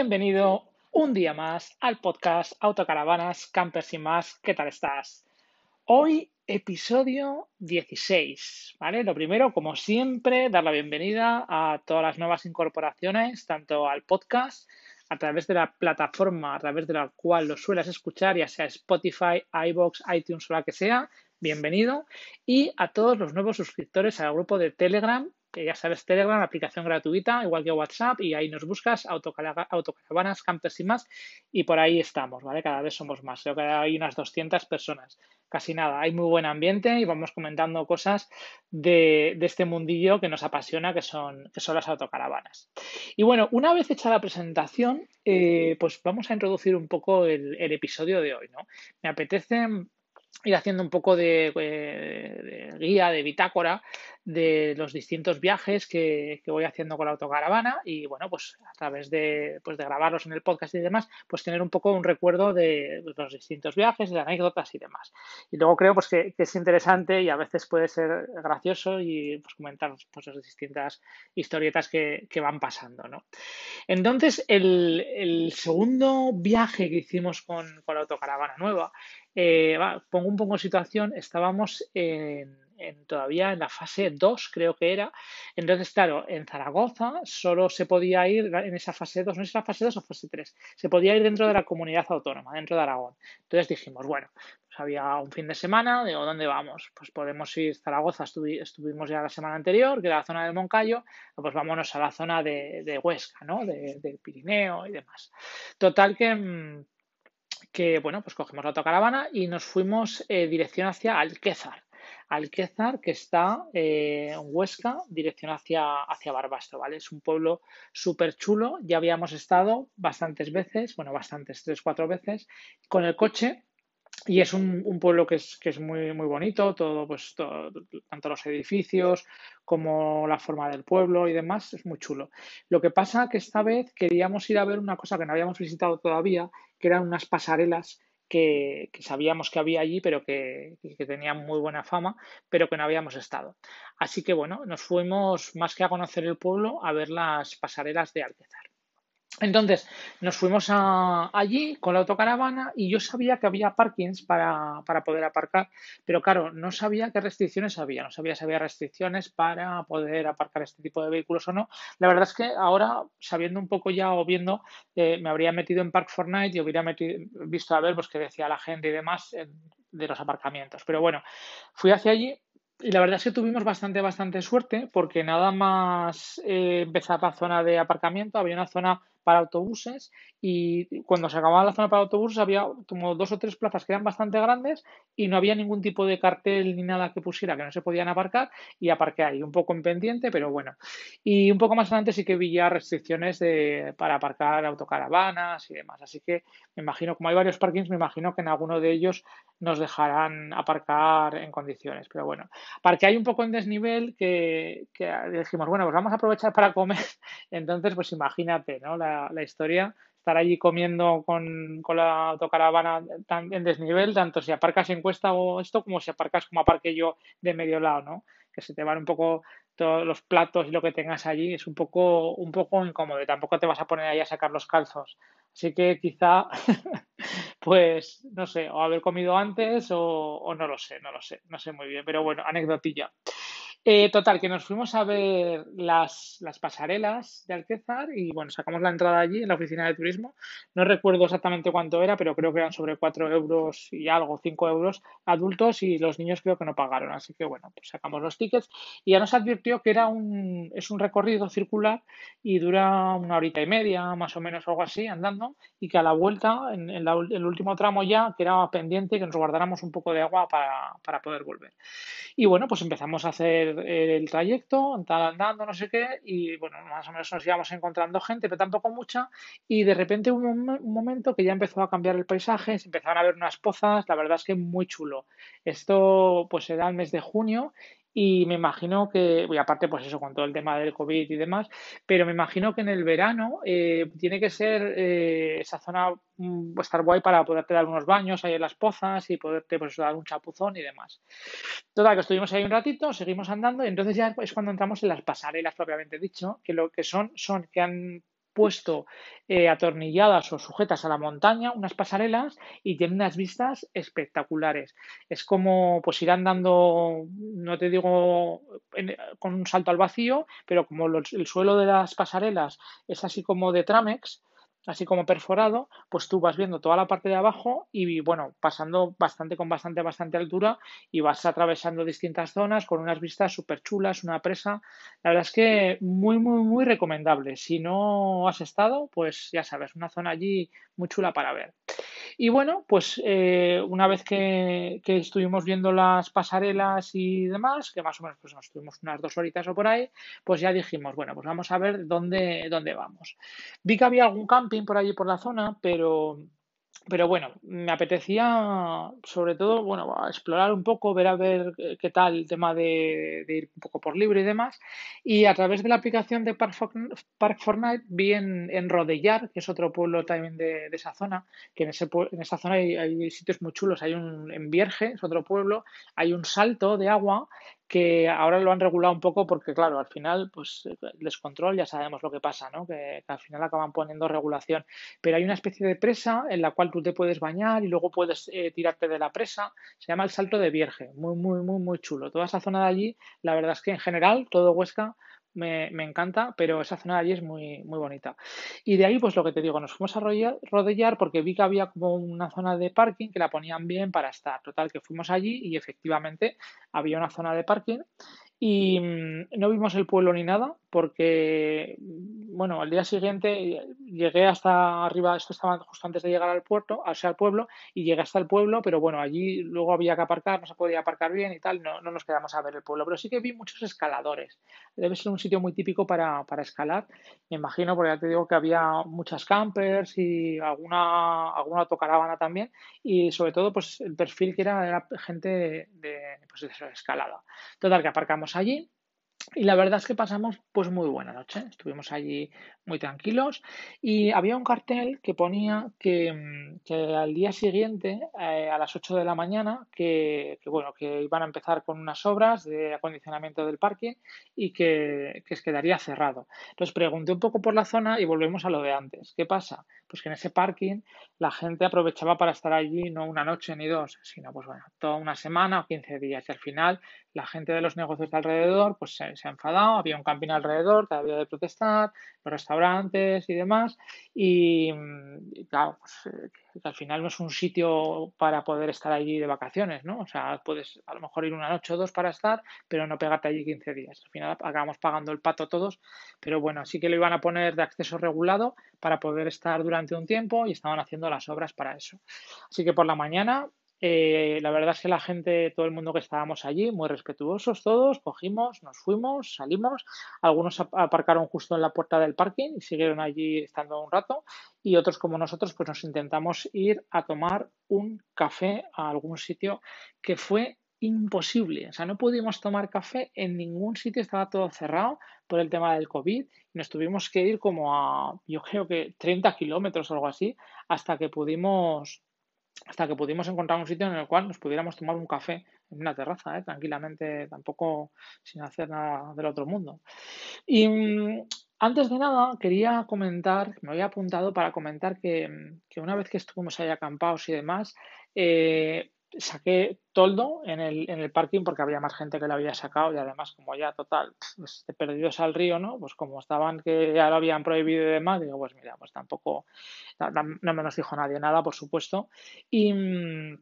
Bienvenido un día más al podcast Autocaravanas, Campers y más. ¿Qué tal estás? Hoy episodio 16, ¿vale? Lo primero, como siempre, dar la bienvenida a todas las nuevas incorporaciones, tanto al podcast a través de la plataforma a través de la cual lo suelas escuchar, ya sea Spotify, iBox, iTunes o la que sea, bienvenido. Y a todos los nuevos suscriptores al grupo de Telegram ya sabes, Telegram, aplicación gratuita, igual que WhatsApp, y ahí nos buscas, autocaravanas, campers y más, y por ahí estamos, ¿vale? Cada vez somos más, creo que hay unas 200 personas, casi nada, hay muy buen ambiente y vamos comentando cosas de, este mundillo que nos apasiona, que son, que son las autocaravanas. Y bueno, una vez hecha la presentación, eh, pues vamos a introducir un poco el, el episodio de hoy, ¿no? Me apetece ir haciendo un poco de, eh, guía, de bitácora de los distintos viajes que, voy haciendo con la autocaravana y bueno, pues a través de, pues de grabarlos en el podcast y demás, pues tener un poco un recuerdo de los distintos viajes, de anécdotas y demás. Y luego creo pues que, es interesante y a veces puede ser gracioso y pues comentar pues, las distintas historietas que, van pasando, ¿no? Entonces, el, segundo viaje que hicimos con, con la autocaravana nueva eh, pongo un poco en situación, estábamos en, todavía en la fase 2, creo que era. Entonces, claro, en Zaragoza solo se podía ir en esa fase 2, no es la fase 2 o fase 3, se podía ir dentro de la comunidad autónoma, dentro de Aragón. Entonces dijimos, bueno, pues había un fin de semana, digo, ¿dónde vamos? Pues podemos ir a Zaragoza, estuvimos ya la semana anterior, que era la zona del Moncayo, pues vámonos a la zona de, Huesca, ¿no? del Pirineo y demás. Total que mm, que bueno, pues cogemos la autocaravana y nos fuimos eh, dirección hacia Alquézar. Alquézar, que está eh, en Huesca, dirección hacia, hacia Barbastro, ¿vale? Es un pueblo súper chulo, ya habíamos estado bastantes veces, bueno, bastantes, tres, cuatro veces, con el coche y es un, pueblo que es, que es muy, muy bonito, todo, pues, tanto los edificios como la forma del pueblo y demás, es muy chulo. Lo que pasa que esta vez queríamos ir a ver una cosa que no habíamos visitado todavía, que eran unas pasarelas que, sabíamos que había allí, pero que, que, tenían muy buena fama, pero que no habíamos estado. Así que bueno, nos fuimos más que a conocer el pueblo, a ver las pasarelas de Alquezar. Entonces nos fuimos allí con la autocaravana y yo sabía que había parkings para, poder aparcar, pero claro, no sabía qué restricciones había, no sabía si había restricciones para poder aparcar este tipo de vehículos o no. La verdad es que ahora, sabiendo un poco ya o viendo, eh, me habría metido en Park Fortnite y hubiera visto a ver pues, qué decía la gente y demás de los aparcamientos. Pero bueno, fui hacia allí y la verdad es que tuvimos bastante, bastante suerte porque nada más eh, la zona de aparcamiento, había una zona para autobuses y cuando se acababa la zona para autobuses había como dos o tres plazas que eran bastante grandes y no había ningún tipo de cartel ni nada que pusiera que no se podían aparcar y aparqué ahí un poco en pendiente, pero bueno. Y un poco más adelante sí que vi ya restricciones de, para aparcar autocaravanas y demás. Así que me imagino, como hay varios parkings, me imagino que en alguno de ellos nos dejarán aparcar en condiciones. Pero bueno, que hay un poco en desnivel que, que dijimos, bueno, pues vamos a aprovechar para comer. Entonces, pues imagínate, ¿no? La, la, historia, estar allí comiendo con, la autocaravana en desnivel, tanto si aparcas en cuesta o esto, como si aparcas como aparque yo de medio lado, ¿no? Que se te van un poco todos los platos y lo que tengas allí, es un poco, un poco incómodo tampoco te vas a poner ahí a sacar los calzos. Así que quizá, pues, no sé, o haber comido antes o, o no lo sé, no lo sé, no sé muy bien, pero bueno, anecdotilla. Eh, total, que nos fuimos a ver las, pasarelas de Alquezar y bueno, sacamos la entrada allí en la oficina de turismo. No recuerdo exactamente cuánto era, pero creo que eran sobre 4 euros y algo, 5 euros adultos y los niños creo que no pagaron. Así que bueno, pues sacamos los tickets y ya nos advirtió que era un, es un recorrido circular y dura una horita y media, más o menos, algo así, andando y que a la vuelta, en, el último tramo ya, que era pendiente, que nos guardáramos un poco de agua para, para poder volver. Y bueno, pues empezamos a hacer el trayecto, andando, no sé qué, y bueno, más o menos nos íbamos encontrando gente, pero tampoco mucha, y de repente hubo un, momento que ya empezó a cambiar el paisaje, se empezaron a ver unas pozas, la verdad es que muy chulo. Esto pues era el mes de junio y me imagino que, y aparte, pues eso, con todo el tema del COVID y demás, pero me imagino que en el verano eh, tiene que ser eh, esa zona mm, estar guay para poderte dar unos baños ahí en las pozas y poderte pues, dar un chapuzón y demás. Total, que estuvimos ahí un ratito, seguimos andando y entonces ya es cuando entramos en las pasarelas propiamente dicho, que lo que son son que han puesto eh, atornilladas o sujetas a la montaña, unas pasarelas, y tienen unas vistas espectaculares. Es como pues ir andando, no te digo con un salto al vacío, pero como el suelo de las pasarelas es así como de Tramex, así como perforado, pues tú vas viendo toda la parte de abajo y bueno, pasando bastante con bastante, bastante altura y vas atravesando distintas zonas con unas vistas súper chulas, una presa. La verdad es que muy, muy, muy recomendable. Si no has estado, pues ya sabes, una zona allí muy chula para ver. Y bueno, pues eh, una vez que, estuvimos viendo las pasarelas y demás, que más o menos pues nos estuvimos unas dos horitas o por ahí, pues ya dijimos, bueno, pues vamos a ver dónde, dónde vamos. Vi que había algún camping por allí por la zona, pero pero bueno, me apetecía sobre todo, bueno, explorar un poco, ver a ver qué tal el tema de, ir un poco por libre y demás. Y a través de la aplicación de Park, Fortnite vi en, Rodellar, que es otro pueblo también de, esa zona, que en, ese, en esa zona hay, hay, sitios muy chulos. Hay un, en Vierge, es otro pueblo, hay un salto de agua que ahora lo han regulado un poco porque, claro, al final, pues el descontrol ya sabemos lo que pasa, ¿no? Que, al final acaban poniendo regulación. Pero hay una especie de presa en la cual tú te puedes bañar y luego puedes eh, tirarte de la presa. Se llama el Salto de Vierge. Muy, muy, muy, muy chulo. Toda esa zona de allí, la verdad es que en general, todo Huesca me, encanta, pero esa zona de allí es muy, muy bonita. Y de ahí, pues lo que te digo, nos fuimos a rodellar porque vi que había como una zona de parking que la ponían bien para estar. Total, que fuimos allí y efectivamente había una zona de parking y mm, no vimos el pueblo ni nada porque, bueno, al día siguiente llegué hasta arriba, esto estaba justo antes de llegar al puerto, o sea, al pueblo, y llegué hasta el pueblo, pero bueno, allí luego había que aparcar, no se podía aparcar bien y tal, no, no nos quedamos a ver el pueblo, pero sí que vi muchos escaladores. Debe ser un sitio muy típico para, para escalar, me imagino, porque ya te digo que había muchas campers y alguna, alguna autocaravana también, y sobre todo, pues el perfil que era, era gente de pues, de escalada. Total, que aparcamos allí y la verdad es que pasamos pues muy buena noche. Estuvimos allí muy tranquilos y había un cartel que ponía que, mm, al día siguiente, eh, a las 8 de la mañana, que, bueno, que iban a empezar con unas obras de acondicionamiento del parque y que, que quedaría cerrado. Entonces pregunté un poco por la zona y volvemos a lo de antes. ¿Qué pasa? Pues que en ese parking la gente aprovechaba para estar allí no una noche ni dos, sino pues bueno, toda una semana o 15 días. Y al final la gente de los negocios de alrededor pues se, ha enfadado, había un camping alrededor que había de protestar, los restaurantes y demás. Y, claro, pues, eh, al final no es un sitio para poder estar allí de vacaciones, ¿no? O sea, puedes a lo mejor ir una noche o dos para estar, pero no pegarte allí 15 días. Al final acabamos pagando el pato todos, pero bueno, sí que lo iban a poner de acceso regulado para poder estar durante un tiempo y estaban haciendo las obras para eso. Así que por la mañana eh, la verdad es que la gente, todo el mundo que estábamos allí, muy respetuosos todos, cogimos, nos fuimos, salimos, algunos aparcaron justo en la puerta del parking y siguieron allí estando un rato. Y otros como nosotros pues nos intentamos ir a tomar un café a algún sitio que fue imposible, o sea, no pudimos tomar café en ningún sitio, estaba todo cerrado por el tema del COVID. Nos tuvimos que ir como a, yo creo que 30 kilómetros o algo así, hasta que pudimos hasta que pudimos encontrar un sitio en el cual nos pudiéramos tomar un café en una terraza, ¿eh? tranquilamente, tampoco sin hacer nada del otro mundo. Y mm, antes de nada, quería comentar, me había apuntado para comentar que, que una vez que estuvimos ahí acampados y demás, eh, saqué toldo en el, en el parking porque había más gente que lo había sacado y además como ya total pues, perdidos al río, ¿no? Pues como estaban que ya lo habían prohibido y demás, digo, pues mira, pues tampoco, no me nos dijo nadie nada, por supuesto. Y mm,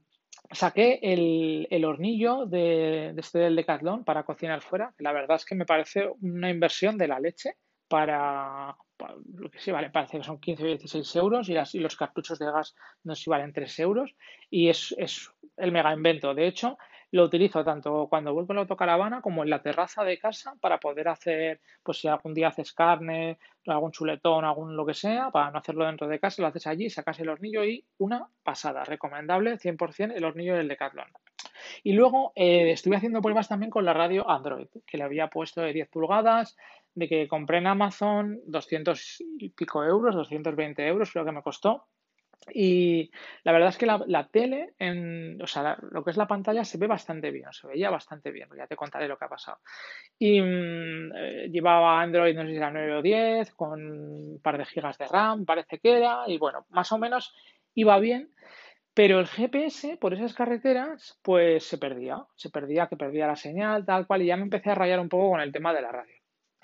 saqué el, el hornillo de, de, este del Decathlon para cocinar fuera, que la verdad es que me parece una inversión de la leche para, lo que sí vale, parece que son 15 o 16 euros y, las, y los cartuchos de gas no si valen 3 euros y es, es el mega invento. De hecho, lo utilizo tanto cuando vuelvo en la autocaravana como en la terraza de casa para poder hacer, pues si algún día haces carne, algún chuletón, algún lo que sea, para no hacerlo dentro de casa, lo haces allí, sacas el hornillo y una pasada, recomendable 100% el hornillo del Decathlon. Y luego eh, estuve haciendo pruebas también con la radio Android, que le había puesto de 10 pulgadas, de que compré en Amazon 200 y pico euros, 220 euros creo que me costó. Y la verdad es que la, tele, en, o sea, lo que es la pantalla se ve bastante bien, se veía bastante bien, ya te contaré lo que ha pasado. Y mm, eh, llevaba Android, no sé si era 9 o 10, con un par de gigas de RAM, parece que era, y bueno, más o menos iba bien, pero el GPS por esas carreteras, pues se perdía, se perdía, que perdía la señal, tal cual, y ya me empecé a rayar un poco con el tema de la radio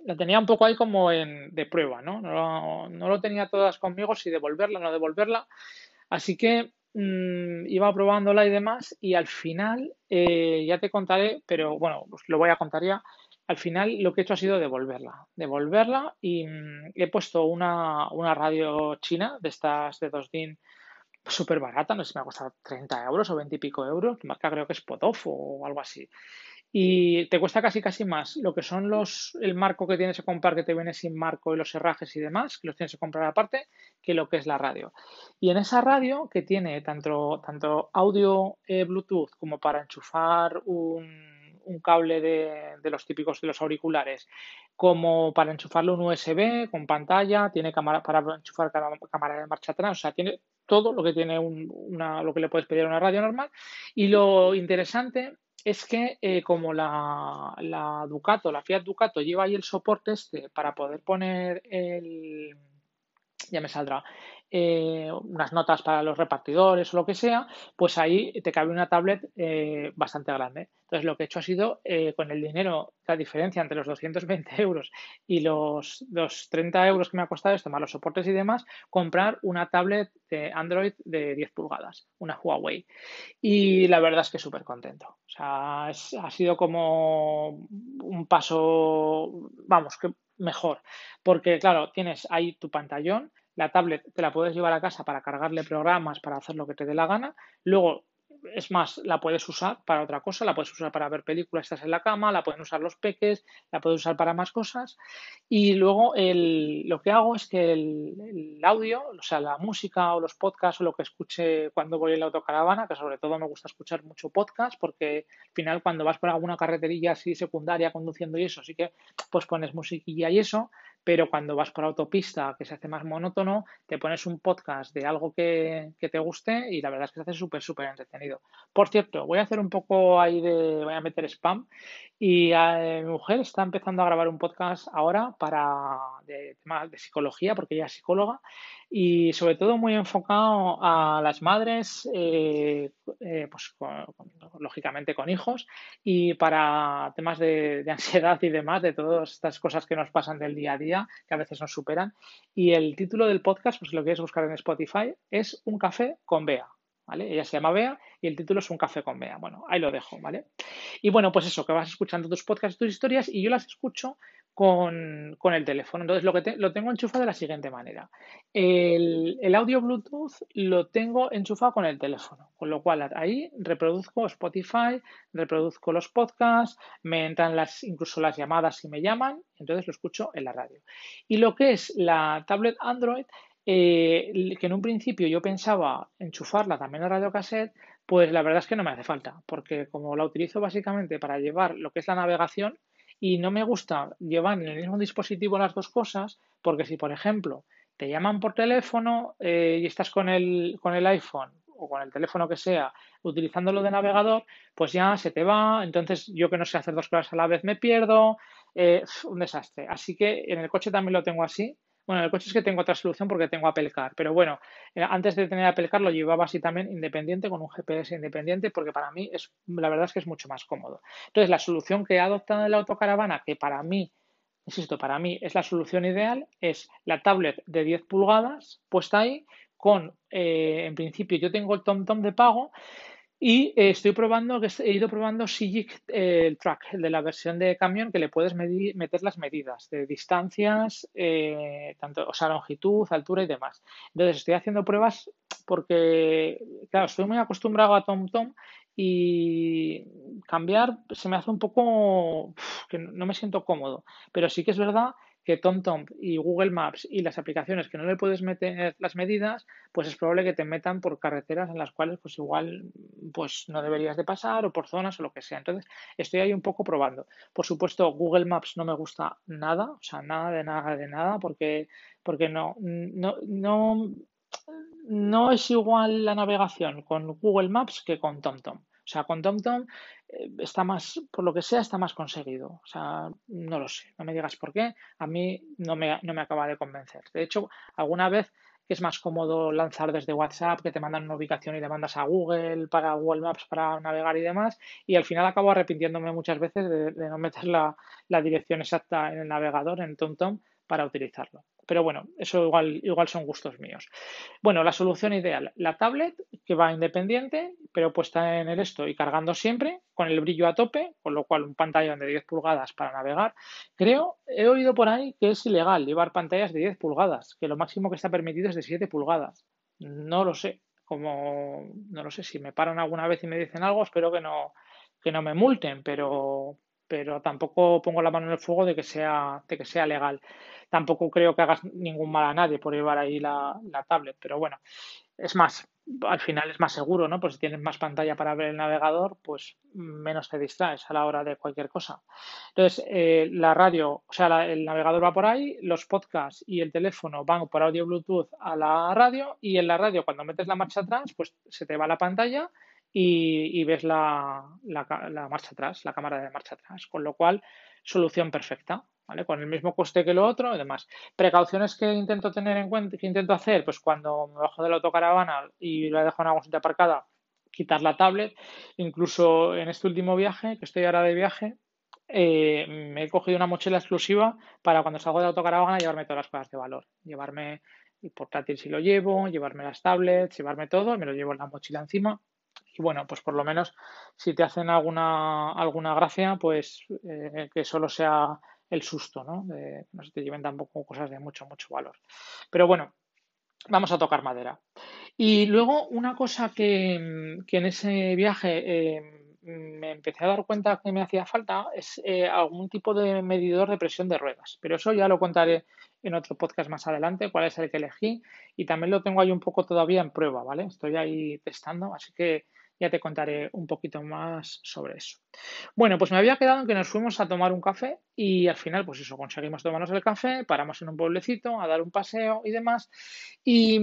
la tenía un poco ahí como en, de prueba, ¿no? No, lo tenía todas conmigo, si devolverla o no devolverla. Así que mmm, iba probándola y demás y al final, eh, ya te contaré, pero bueno, pues lo voy a contar ya. Al final lo que he hecho ha sido devolverla, devolverla y mmm, he puesto una, una, radio china de estas de 2 DIN súper barata, no sé si me ha costado 30 euros o 20 y pico euros, marca creo que es Potof o algo así y te cuesta casi casi más. Lo que son los el marco que tienes que comprar que te viene sin marco y los herrajes y demás que los tienes que comprar aparte que lo que es la radio. Y en esa radio que tiene tanto tanto audio eh, Bluetooth como para enchufar un, un cable de, de, los típicos de los auriculares como para enchufarle un USB con pantalla tiene cámara para enchufar cámara de marcha atrás o sea tiene todo lo que tiene un, una, lo que le puedes pedir a una radio normal. Y lo interesante es que eh, como la, la, Ducato, la Fiat Ducato lleva ahí el soporte este para poder poner el, ya me saldrá, eh, unas notas para los repartidores o lo que sea, pues ahí te cabe una tablet eh, bastante grande. Entonces lo que he hecho ha sido eh, con el dinero, la diferencia entre los 220 euros y los, los 30 euros que me ha costado esto, más los soportes y demás, comprar una tablet de Android de 10 pulgadas, una Huawei. Y la verdad es que súper contento. O sea, es, ha sido como un paso, vamos, que mejor. Porque, claro, tienes ahí tu pantallón, la tablet te la puedes llevar a casa para cargarle programas, para hacer lo que te dé la gana. Luego es más, la puedes usar para otra cosa, la puedes usar para ver películas, estás en la cama, la pueden usar los peques, la puedes usar para más cosas. Y luego el, lo que hago es que el, audio, o sea, la música o los podcasts o lo que escuche cuando voy en la autocaravana, que sobre todo me gusta escuchar mucho podcast, porque al final cuando vas por alguna carreterilla así secundaria conduciendo y eso, sí que pues pones musiquilla y eso, pero cuando vas por autopista, que se hace más monótono, te pones un podcast de algo que, te guste y la verdad es que se hace súper, súper entretenido. Por cierto, voy a hacer un poco ahí de, voy a meter spam y eh, mi mujer está empezando a grabar un podcast ahora para de temas de psicología, porque ella es psicóloga y sobre todo muy enfocado a las madres, eh, eh, pues lógicamente con hijos y para temas de, de ansiedad y demás, de todas estas cosas que nos pasan del día a día que a veces nos superan. Y el título del podcast, pues si lo quieres buscar en Spotify, es Un café con Bea. ¿Vale? Ella se llama Bea y el título es Un café con Bea. Bueno, ahí lo dejo, ¿vale? Y bueno, pues eso, que vas escuchando tus podcasts, tus historias y yo las escucho con, con el teléfono. Entonces lo, que te, lo tengo enchufado de la siguiente manera. El, el, audio Bluetooth lo tengo enchufado con el teléfono, con lo cual ahí reproduzco Spotify, reproduzco los podcasts, me entran las, incluso las llamadas si me llaman, entonces lo escucho en la radio. Y lo que es la tablet Android, eh, que en un principio yo pensaba enchufarla también a radio cassette, pues la verdad es que no me hace falta, porque como la utilizo básicamente para llevar lo que es la navegación, y no me gusta llevar en el mismo dispositivo las dos cosas, porque si, por ejemplo, te llaman por teléfono eh, y estás con el, con el iPhone o con el teléfono que sea, utilizándolo de navegador, pues ya se te va. Entonces, yo que no sé hacer dos cosas a la vez me pierdo. Eh, un desastre. Así que en el coche también lo tengo así. Bueno, el coche es que tengo otra solución porque tengo Apple Car, pero bueno, eh, antes de tener Apple Car lo llevaba así también independiente, con un GPS independiente, porque para mí es, la verdad es que es mucho más cómodo. Entonces, la solución que he adoptado en la autocaravana, que para mí, insisto, para mí es la solución ideal, es la tablet de 10 pulgadas puesta ahí con, eh, en principio, yo tengo el TomTom de pago y eh, estoy probando, he ido probando Sigic, eh, el track, el de la versión de camión, que le puedes meter las medidas de distancias, eh, tanto, o sea, longitud, altura y demás. Entonces estoy haciendo pruebas porque, claro, estoy muy acostumbrado a TomTom y cambiar se me hace un poco que no me siento cómodo. Pero sí que es verdad que TomTom y Google Maps y las aplicaciones que no le puedes meter las medidas, pues es probable que te metan por carreteras en las cuales pues igual pues no deberías de pasar o por zonas o lo que sea. Entonces estoy ahí un poco probando. Por supuesto Google Maps no me gusta nada, o sea, nada de nada de nada porque porque no no no no es igual la navegación con Google Maps que con TomTom. O sea, con TomTom está más, por lo que sea, está más conseguido. O sea, no lo sé, no me digas por qué. A mí no me, no me acaba de convencer. De hecho, alguna vez es más cómodo lanzar desde WhatsApp, que te mandan una ubicación y le mandas a Google para Google Maps para navegar y demás, y al final acabo arrepintiéndome muchas veces de, no meter la, la, dirección exacta en el navegador, en TomTom, para utilizarlo. Pero bueno, eso igual, igual son gustos míos. Bueno, la solución ideal, la tablet que va independiente, pero puesta en el esto y cargando siempre, con el brillo a tope, con lo cual un pantallón de 10 pulgadas para navegar. Creo, he oído por ahí que es ilegal llevar pantallas de 10 pulgadas, que lo máximo que está permitido es de 7 pulgadas. No lo sé, como no lo sé, si me paran alguna vez y me dicen algo, espero que no, que no me multen, pero, pero tampoco pongo la mano en el fuego de que sea, de que sea legal. Tampoco creo que hagas ningún mal a nadie por llevar ahí la, tablet, pero bueno, es más, al final es más seguro, ¿no? Pues si tienes más pantalla para ver el navegador, pues menos te distraes a la hora de cualquier cosa. Entonces, eh, la radio, o sea, el navegador va por ahí, los podcasts y el teléfono van por audio Bluetooth a la radio y en la radio cuando metes la marcha atrás, pues se te va la pantalla y, ves la, marcha atrás, la cámara de marcha atrás, con lo cual solución perfecta, ¿vale? Con el mismo coste que lo otro y demás. Precauciones que intento tener en cuenta, que intento hacer, pues cuando me bajo de la autocaravana y la dejo en algún sitio aparcada, quitar la tablet. Incluso en este último viaje, que estoy ahora de viaje, eh, me he cogido una mochila exclusiva para cuando salgo de la autocaravana llevarme todas las cosas de valor. Llevarme el portátil si lo llevo, llevarme las tablets, llevarme todo, me lo llevo en la mochila encima y bueno, pues por lo menos si te hacen alguna, alguna gracia, pues eh, que solo sea el susto, ¿no? De, no se te lleven tampoco cosas de mucho, mucho valor. Pero bueno, vamos a tocar madera. Y luego una cosa que, en ese viaje eh, me empecé a dar cuenta que me hacía falta es eh, algún tipo de medidor de presión de ruedas. Pero eso ya lo contaré en otro podcast más adelante, cuál es el que elegí. Y también lo tengo ahí un poco todavía en prueba, ¿vale? Estoy ahí testando, así que ya te contaré un poquito más sobre eso. Bueno, pues me había quedado en que nos fuimos a tomar un café y al final, pues eso, conseguimos tomarnos el café, paramos en un pueblecito a dar un paseo y demás. Y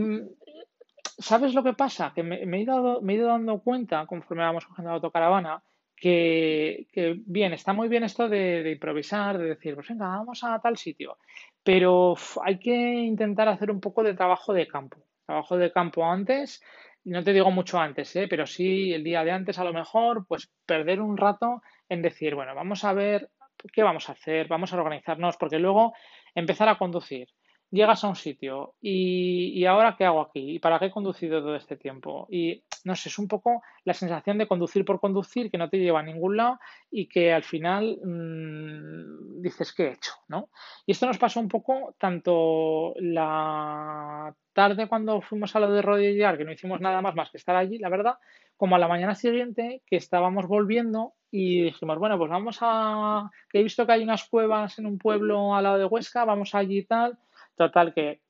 ¿sabes lo que pasa? Que me, he, ido, me he, ido, dando cuenta conforme vamos cogiendo la autocaravana que, que, bien, está muy bien esto de, improvisar, de decir, pues venga, vamos a tal sitio, pero hay que intentar hacer un poco de trabajo de campo. Trabajo de campo antes no te digo mucho antes, ¿eh? pero sí el día de antes a lo mejor, pues perder un rato en decir, bueno, vamos a ver qué vamos a hacer, vamos a organizarnos, porque luego empezar a conducir. Llegas a un sitio y, y ahora qué hago aquí y para qué he conducido todo este tiempo y no sé, es un poco la sensación de conducir por conducir que no te lleva a ningún lado y que al final mmm, dices, ¿qué he hecho? ¿no? Y esto nos pasó un poco tanto la tarde cuando fuimos a lo de rodillar, que no hicimos nada más más que estar allí, la verdad, como a la mañana siguiente que estábamos volviendo y dijimos, bueno, pues vamos a, que he visto que hay unas cuevas en un pueblo al lado de Huesca, vamos allí y tal. Total, que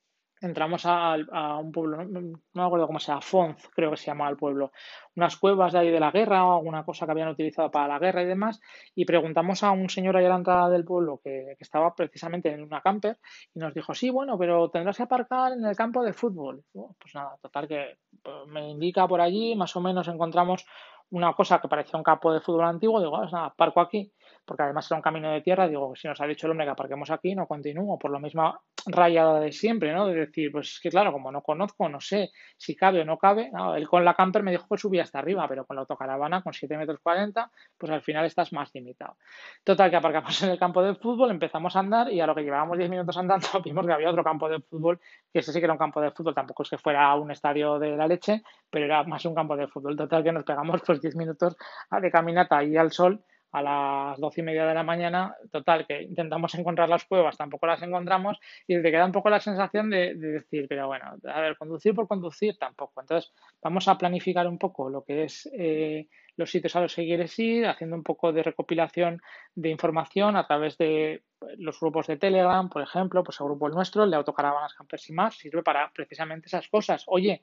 entramos a, un pueblo, no, me acuerdo cómo se llama, Fonz, creo que se llamaba el pueblo, unas cuevas de ahí de la guerra o alguna cosa que habían utilizado para la guerra y demás, y preguntamos a un señor ahí a la entrada del pueblo que, que estaba precisamente en una camper y nos dijo, sí, bueno, pero tendrás que aparcar en el campo de fútbol. pues nada, total que pues, me indica por allí, más o menos encontramos una cosa que parecía un campo de fútbol antiguo, digo, ah, nada, aparco aquí, porque además era un camino de tierra, digo, si nos ha dicho el hombre que aparquemos aquí, no continúo, por lo misma rayada de siempre, ¿no? De decir, pues es que claro, como no conozco, no sé si cabe o no cabe, él con la camper me dijo que subía hasta arriba, pero con la autocaravana con 7 metros 40, pues al final estás más limitado. Total, que aparcamos en el campo de fútbol, empezamos a andar y a lo que llevábamos 10 minutos andando vimos que había otro campo de fútbol, que ese sí que era un campo de fútbol, tampoco es que fuera un estadio de la leche, pero era más un campo de fútbol. Total, que nos pegamos pues 10 minutos de caminata ahí al sol a las doce y media de la mañana, total, que intentamos encontrar las cuevas, tampoco las encontramos y te queda un poco la sensación de, decir, pero bueno, a ver, conducir por conducir tampoco. Entonces, vamos a planificar un poco lo que es eh, los sitios a los que quieres ir, haciendo un poco de recopilación de información a través de los grupos de Telegram, por ejemplo, pues el grupo el nuestro, el de Autocaravanas Campers y más, sirve para precisamente esas cosas. Oye,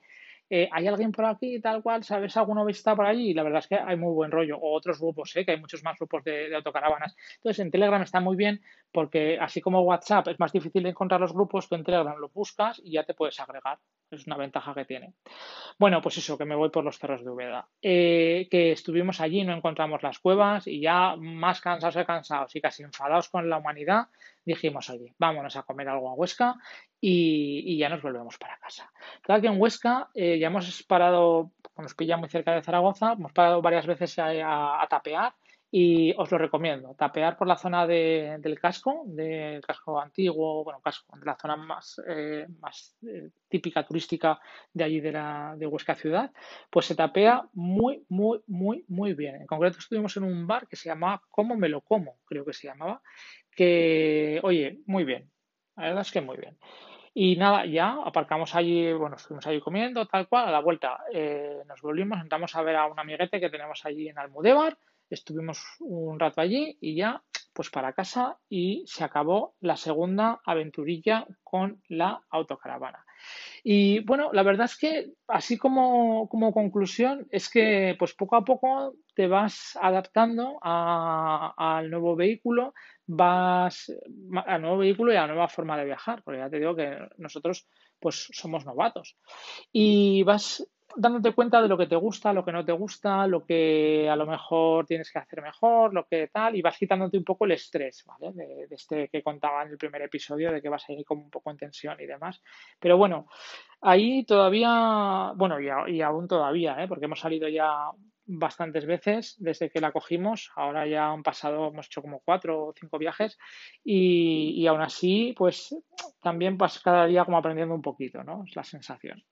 eh, ¿hay alguien por aquí tal cual? ¿Sabes alguno que está por allí? Y la verdad es que hay muy buen rollo. O otros grupos, ¿eh? que hay muchos más grupos de, autocaravanas. Entonces, en Telegram está muy bien porque así como WhatsApp es más difícil encontrar los grupos, tú en Telegram lo buscas y ya te puedes agregar. es una ventaja que tiene. Bueno, pues eso, que me voy por los cerros de Úbeda. Eh, que estuvimos allí, no encontramos las cuevas y ya más cansados de cansados y casi enfadados con la humanidad, dijimos, oye, vámonos a comer algo a Huesca y, ya nos volvemos para casa. Claro que en Huesca eh, ya hemos parado, nos pilla muy cerca de Zaragoza, hemos parado varias veces a tapear y os lo recomiendo. Tapear por la zona del casco, del casco antiguo, bueno, casco, de la zona más, eh, más eh, típica turística de allí de, la, de Huesca Ciudad, pues se tapea muy, muy, muy, muy bien. En concreto estuvimos en un bar que se llamaba Cómo me lo como, creo que se llamaba, que, oye, muy bien. La verdad es que muy bien. Y nada, ya aparcamos allí, bueno, estuvimos allí comiendo, tal cual, a la vuelta eh, nos volvimos, entramos a ver a un amiguete que tenemos allí en Almudévar, Estuvimos un rato allí y ya pues para casa y se acabó la segunda aventurilla con la autocaravana. Y bueno, la verdad es que así como, como conclusión es que pues poco a poco te vas adaptando al nuevo vehículo, vas al nuevo vehículo y a nueva forma de viajar, porque ya te digo que nosotros pues somos novatos. Y vas dándote cuenta de lo que te gusta, lo que no te gusta, lo que a lo mejor tienes que hacer mejor, lo que tal, y vas quitándote un poco el estrés, ¿vale? De, este que contaba en el primer episodio, de que vas a ir como un poco en tensión y demás. Pero bueno, ahí todavía, bueno, y, y aún todavía, ¿eh? Porque hemos salido ya bastantes veces desde que la cogimos. Ahora ya han pasado, hemos hecho como cuatro o cinco viajes y, y aún así, pues también pues cada día como aprendiendo un poquito, ¿no? Es la sensación.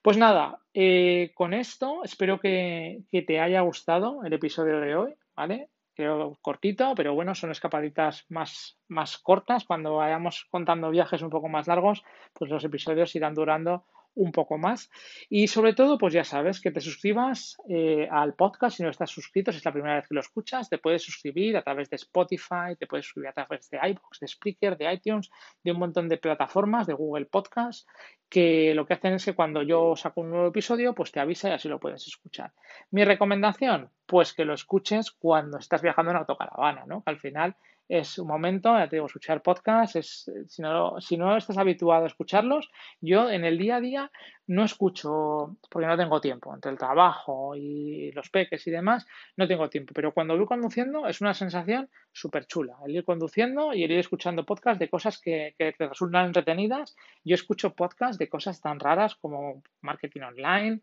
Pues nada, eh, con esto espero que, que, te haya gustado el episodio de hoy, ¿vale? Creo cortito, pero bueno, son escapaditas más, más cortas. Cuando vayamos contando viajes un poco más largos, pues los episodios irán durando un poco más. Y sobre todo, pues ya sabes, que te suscribas eh, al podcast si no estás suscrito, si es la primera vez que lo escuchas, te puedes suscribir a través de Spotify, te puedes suscribir a través de iBox, de Spreaker, de iTunes, de un montón de plataformas, de Google Podcast, que lo que hacen es que cuando yo saco un nuevo episodio, pues te avisa y así lo puedes escuchar. Mi recomendación, pues que lo escuches cuando estás viajando en autocaravana, ¿no? Al final es un momento, ya te digo, escuchar podcast, es, si, no, si no estás habituado a escucharlos, yo en el día a día no escucho, porque no tengo tiempo, entre el trabajo y los peques y demás, no tengo tiempo, pero cuando voy conduciendo es una sensación súper chula, el ir conduciendo y el ir escuchando podcast de cosas que, que te resultan entretenidas. Yo escucho podcast de cosas tan raras como marketing online,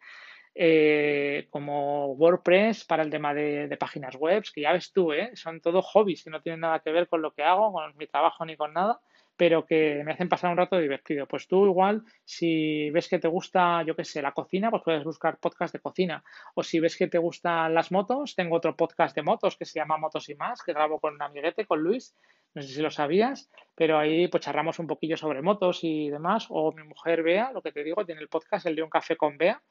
eh, como WordPress para el tema de, páginas web, que ya ves tú, ¿eh? son todos hobbies que no tienen nada que ver con lo que hago, con mi trabajo ni con nada, pero que me hacen pasar un rato divertido. Pues tú igual, si ves que te gusta, yo qué sé, la cocina, pues puedes buscar podcast de cocina. O si ves que te gustan las motos, tengo otro podcast de motos que se llama Motos y más, que grabo con un amiguete, con Luis, no sé si lo sabías, pero ahí pues charramos un poquillo sobre motos y demás. O mi mujer Bea, lo que te digo, tiene el podcast El de un café con Bea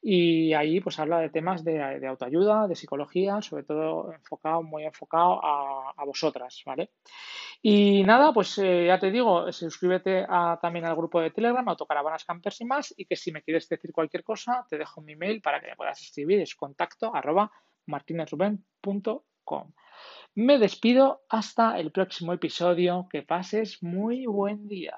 y ahí pues habla de temas de, autoayuda, de psicología, sobre todo enfocado, muy enfocado a, vosotras, ¿vale? Y nada, pues eh, ya te digo, suscríbete también al grupo de Telegram, Autocaravanas Campers y más, y que si me quieres decir cualquier cosa, te dejo mi mail para que me puedas escribir, es contacto arroba martinezruben.com. Me despido hasta el próximo episodio. Que pases muy buen día.